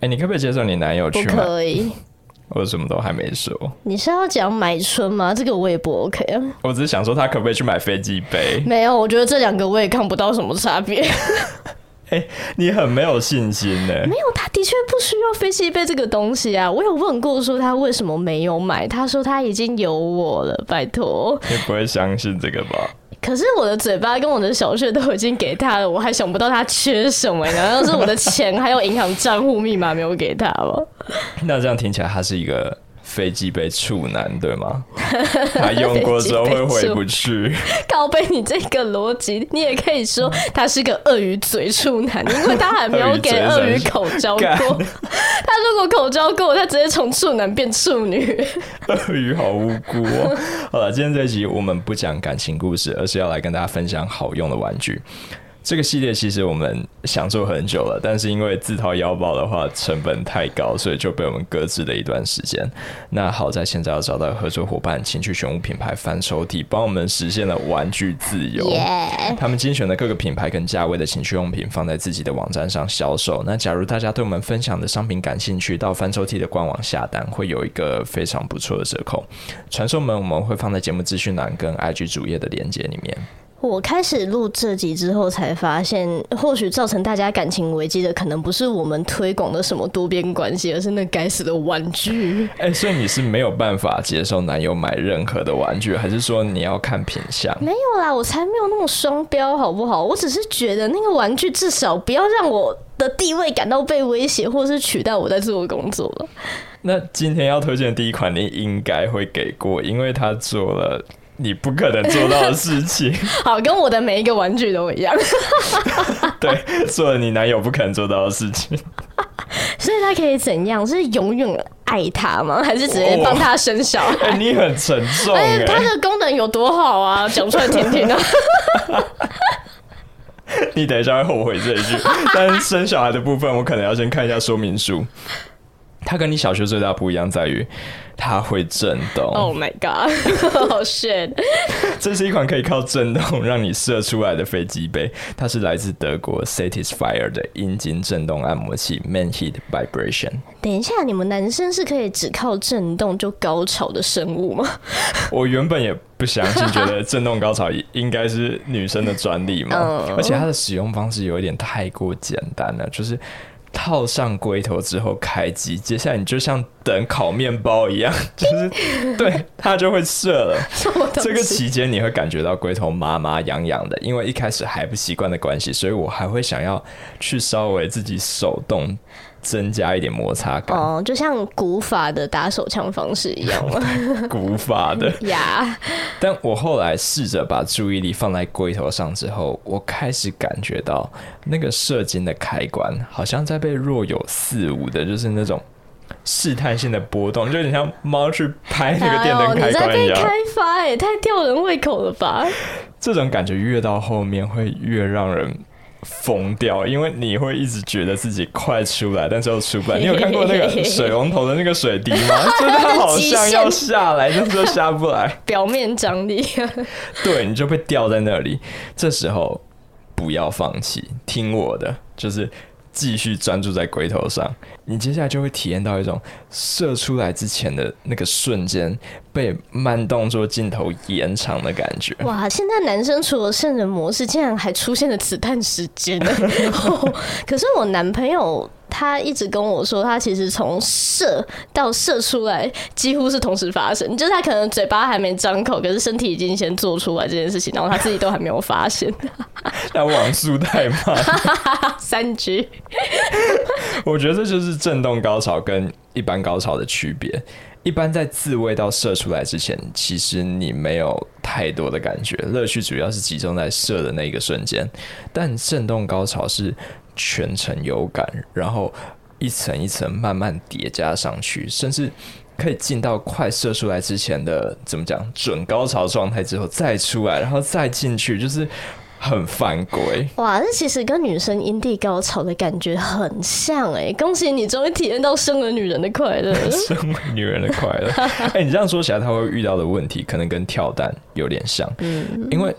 哎，你可不可以接受你男友去买？不可以。我什么都还没说。你是要讲买春吗？这个我也不 OK 啊。我只是想说，他可不可以去买飞机杯？没有，我觉得这两个我也看不到什么差别。哎、欸，你很没有信心呢。没有，他的确不需要飞机杯这个东西啊。我有问过说他为什么没有买，他说他已经有我了，拜托。你不会相信这个吧？可是我的嘴巴跟我的小穴都已经给他了，我还想不到他缺什么？难道 是我的钱还有银行账户密码没有给他吗？那这样听起来他是一个。飞机杯处男对吗？他用过之后会回不去。靠背你这个逻辑，你也可以说他是个鳄鱼嘴处男，因为他还没有给鳄鱼口交过。他如果口交过，他直接从处男变处女。鳄鱼好无辜哦。好了，今天这一集我们不讲感情故事，而是要来跟大家分享好用的玩具。这个系列其实我们想做很久了，但是因为自掏腰包的话成本太高，所以就被我们搁置了一段时间。那好在现在要找到合作伙伴，情趣选物品牌翻抽屉，帮我们实现了玩具自由。他们精选的各个品牌跟价位的情趣用品放在自己的网站上销售。那假如大家对我们分享的商品感兴趣，到翻抽屉的官网下单，会有一个非常不错的折扣。传送门我们会放在节目资讯栏跟 IG 主页的链接里面。我开始录这集之后，才发现，或许造成大家感情危机的，可能不是我们推广的什么多边关系，而是那该死的玩具。哎、欸，所以你是没有办法接受男友买任何的玩具，还是说你要看品相？没有啦，我才没有那么双标，好不好？我只是觉得那个玩具至少不要让我的地位感到被威胁，或是取代我在做的工作了。那今天要推荐的第一款，你应该会给过，因为他做了。你不可能做到的事情，好，跟我的每一个玩具都一样。对，做了你男友不可能做到的事情。所以他可以怎样？是永远爱他吗？还是直接帮他生小孩？欸、你很沉重。哎，他的功能有多好啊？讲出来听听啊！你等一下会后悔这一句。但是生小孩的部分，我可能要先看一下说明书。它跟你小学最大不一样在于，它会震动。Oh my god！好 shit！这是一款可以靠震动让你射出来的飞机杯，它是来自德国 Satisfyer 的阴茎震动按摩器 Man Heat Vibration。等一下，你们男生是可以只靠震动就高潮的生物吗？我原本也不相信，觉得震动高潮应该是女生的专利嘛。而且它的使用方式有一点太过简单了，就是。套上龟头之后开机，接下来你就像等烤面包一样，就是对它就会射了。这个期间你会感觉到龟头麻麻痒痒的，因为一开始还不习惯的关系，所以我还会想要去稍微自己手动。增加一点摩擦感哦，就像古法的打手枪方式一样 古法的 呀。但我后来试着把注意力放在龟头上之后，我开始感觉到那个射精的开关好像在被若有似无的，就是那种试探性的波动，就有点像猫去拍那个电灯开关一样。你在被开发哎，太吊人胃口了吧？这种感觉越到后面会越让人。疯掉，因为你会一直觉得自己快出来，但是又出不来。你有看过那个水龙头的那个水滴吗？就是它好像要下来，但是又下不来。表面张力，对，你就被吊在那里。这时候不要放弃，听我的，就是。继续专注在龟头上，你接下来就会体验到一种射出来之前的那个瞬间被慢动作镜头延长的感觉。哇！现在男生除了圣人模式，竟然还出现了子弹时间呢。可是我男朋友。他一直跟我说，他其实从射到射出来几乎是同时发生，就是他可能嘴巴还没张口，可是身体已经先做出来这件事情，然后他自己都还没有发现。那网速太慢，三 G。我觉得这就是震动高潮跟一般高潮的区别。一般在自慰到射出来之前，其实你没有太多的感觉，乐趣主要是集中在射的那一个瞬间，但震动高潮是。全程有感，然后一层一层慢慢叠加上去，甚至可以进到快射出来之前的怎么讲准高潮状态之后再出来，然后再进去，就是很犯规。哇，这其实跟女生阴蒂高潮的感觉很像哎！恭喜你终于体验到生了女人的快乐，身为女人的快乐。哎、欸，你这样说起来，他会遇到的问题可能跟跳蛋有点像，嗯，因为。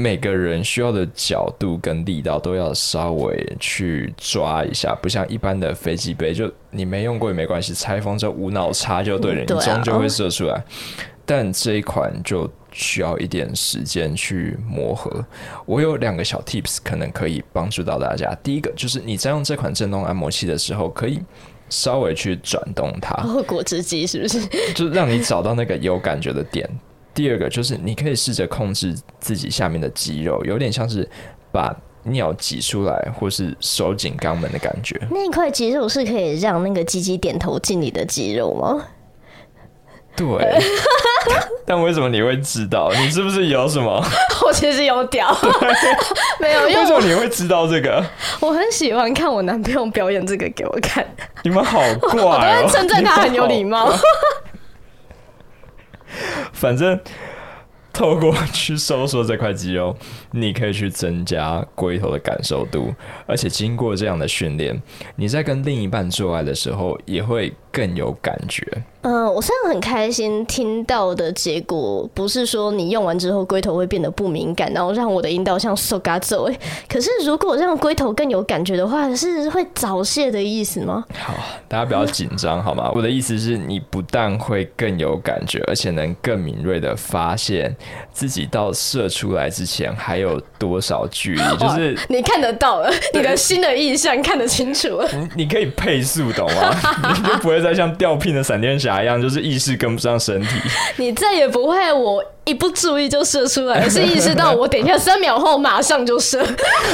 每个人需要的角度跟力道都要稍微去抓一下，不像一般的飞机杯，就你没用过也没关系，拆封之后无脑插就对了，你终究会射出来。但这一款就需要一点时间去磨合。我有两个小 tips 可能可以帮助到大家。第一个就是你在用这款震动按摩器的时候，可以稍微去转动它，哦，果汁机是不是？就是让你找到那个有感觉的点。第二个就是你可以试着控制自己下面的肌肉，有点像是把尿挤出来，或是收紧肛门的感觉。那一块肌肉是可以让那个鸡鸡点头进你的肌肉吗？对。但为什么你会知道？你是不是有什么？我其实有屌，没有。为什么你会知道这个？我很喜欢看我男朋友表演这个给我看。你们好怪哦！我都称赞他很有礼貌。反正透过去收缩这块肌肉，你可以去增加龟头的感受度，而且经过这样的训练，你在跟另一半做爱的时候也会更有感觉。嗯、呃，我虽然很开心听到的结果不是说你用完之后龟头会变得不敏感，然后让我的阴道像瘦嘎走哎。可是如果让龟头更有感觉的话，是会早泄的意思吗？好，大家不要紧张好吗？我的意思是你不但会更有感觉，而且能更敏锐的发现自己到射出来之前还有多少距离，就是你看得到了，你的新的意象看得清楚了。你你可以配速懂吗？你就不会再像吊聘的闪电侠。一样？就是意识跟不上身体，你再也不会我一不注意就射出来，而是意识到我等一下三秒后马上就射，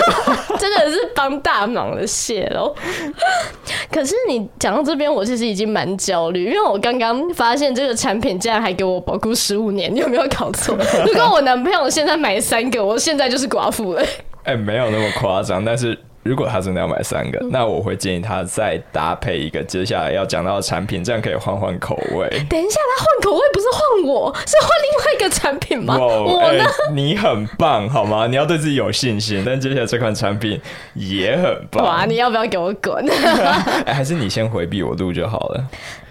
真的是帮大忙了，谢喽。可是你讲到这边，我其实已经蛮焦虑，因为我刚刚发现这个产品竟然还给我保固十五年，你有没有搞错？如果我男朋友现在买三个，我现在就是寡妇了。哎、欸，没有那么夸张，但是。如果他真的要买三个，那我会建议他再搭配一个接下来要讲到的产品，这样可以换换口味。等一下，他换口味不是换我，是换另外一个产品吗我呢、欸？你很棒，好吗？你要对自己有信心。但接下来这款产品也很棒。哇，你要不要给我滚？欸、还是你先回避我录就好了。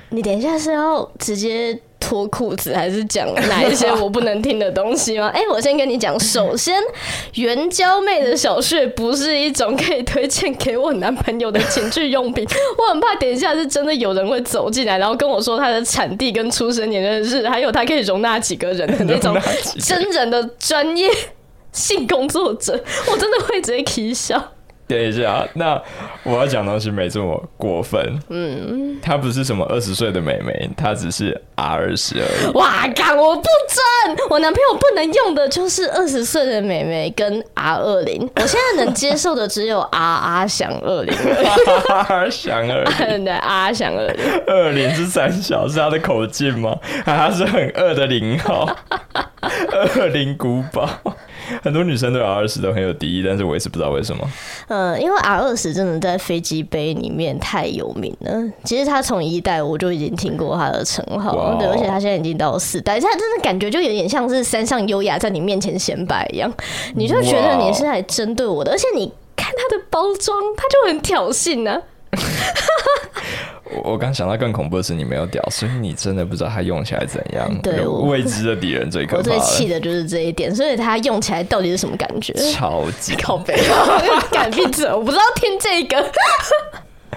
你等一下是要直接。脱裤子还是讲哪一些我不能听的东西吗？哎、欸，我先跟你讲，首先，援交妹的小穴不是一种可以推荐给我男朋友的情趣用品。我很怕等一下是真的有人会走进来，然后跟我说他的产地跟出生年月日，还有他可以容纳几个人的那种 真人的专业性工作者，我真的会直接啼笑。等一下，那我要讲东西没这么过分。嗯，她不是什么二十岁的妹妹，她只是 R 二十而已。哇，干我不准！我男朋友不能用的就是二十岁的妹妹跟 R 二零。我现在能接受的只有 R 阿翔二零。阿翔二零，对，阿翔二零。二零是三小，是他的口径吗？他是很二的零号。二零古堡。很多女生对 R 二十都很有敌意，但是我也是不知道为什么。嗯，因为 R 二十真的在飞机杯里面太有名了。其实他从一代我就已经听过他的称号对，而且他现在已经到四代，他真的感觉就有点像是山上优雅在你面前显摆一样，你就觉得你是来针对我的而且你看他的包装，他就很挑衅呢、啊。我我刚想到更恐怖的是你没有屌，所以你真的不知道它用起来怎样。对，未知的敌人最可怕。我最气的就是这一点，所以它用起来到底是什么感觉？超级靠背，敢闭嘴！我不知道听这个。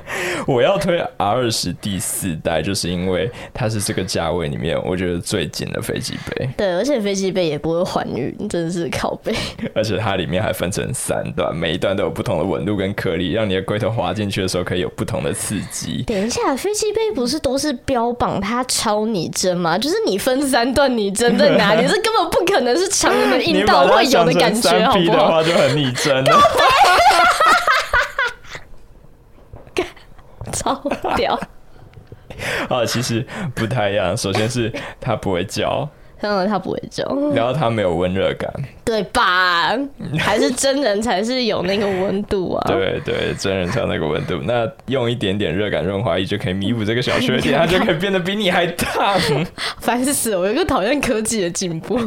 我要推 R 二十第四代，就是因为它是这个价位里面我觉得最紧的飞机杯。对，而且飞机杯也不会怀孕，真的是靠背。而且它里面还分成三段，每一段都有不同的纹路跟颗粒，让你的龟头滑进去的时候可以有不同的刺激。等一下，飞机杯不是都是标榜它超拟真吗？就是你分三段拟真在哪里？这根本不可能是常人的阴道会有的感觉，好不好？的话就很拟真了。超屌！啊，其实不太一样。首先是它不会叫，当然它不会叫，然后它没有温热感，对吧？还是真人才是有那个温度啊？对对，真人才有那个温度。那用一点点热感润滑液就可以弥补这个小缺点，它就可以变得比你还烫。烦死了！我有个讨厌科技的进步。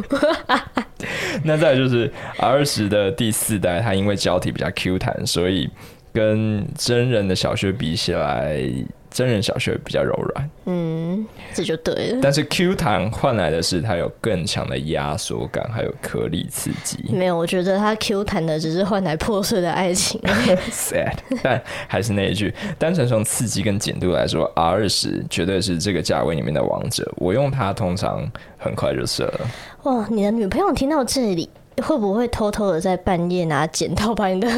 那再就是 R 二十的第四代，它因为胶体比较 Q 弹，所以。跟真人的小学比起来，真人小学比较柔软。嗯，这就对了。但是 Q 弹换来的是它有更强的压缩感，还有颗粒刺激。没有，我觉得它 Q 弹的只是换来破碎的爱情。Sad，但还是那一句，单纯从刺激跟紧度来说，R 二十绝对是这个价位里面的王者。我用它通常很快就射了。哇，你的女朋友听到这里。会不会偷偷的在半夜拿剪刀把你的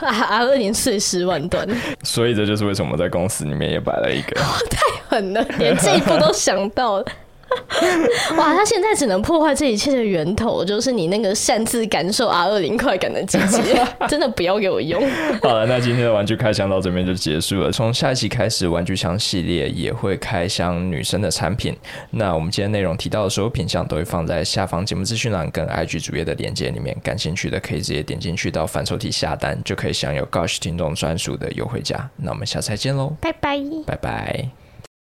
R 二零碎尸万段？所以这就是为什么我在公司里面也摆了一个。太狠了，连这一步都想到了。哇，他现在只能破坏这一切的源头，就是你那个擅自感受 R 二零快感的机器，真的不要给我用。好了，那今天的玩具开箱到这边就结束了。从下一期开始，玩具箱系列也会开箱女生的产品。那我们今天内容提到的所有品相都会放在下方节目资讯栏跟 IG 主页的链接里面，感兴趣的可以直接点进去到反抽屉下单，就可以享有 Gosh 听众专属的优惠价。那我们下次再见喽，拜拜，拜拜。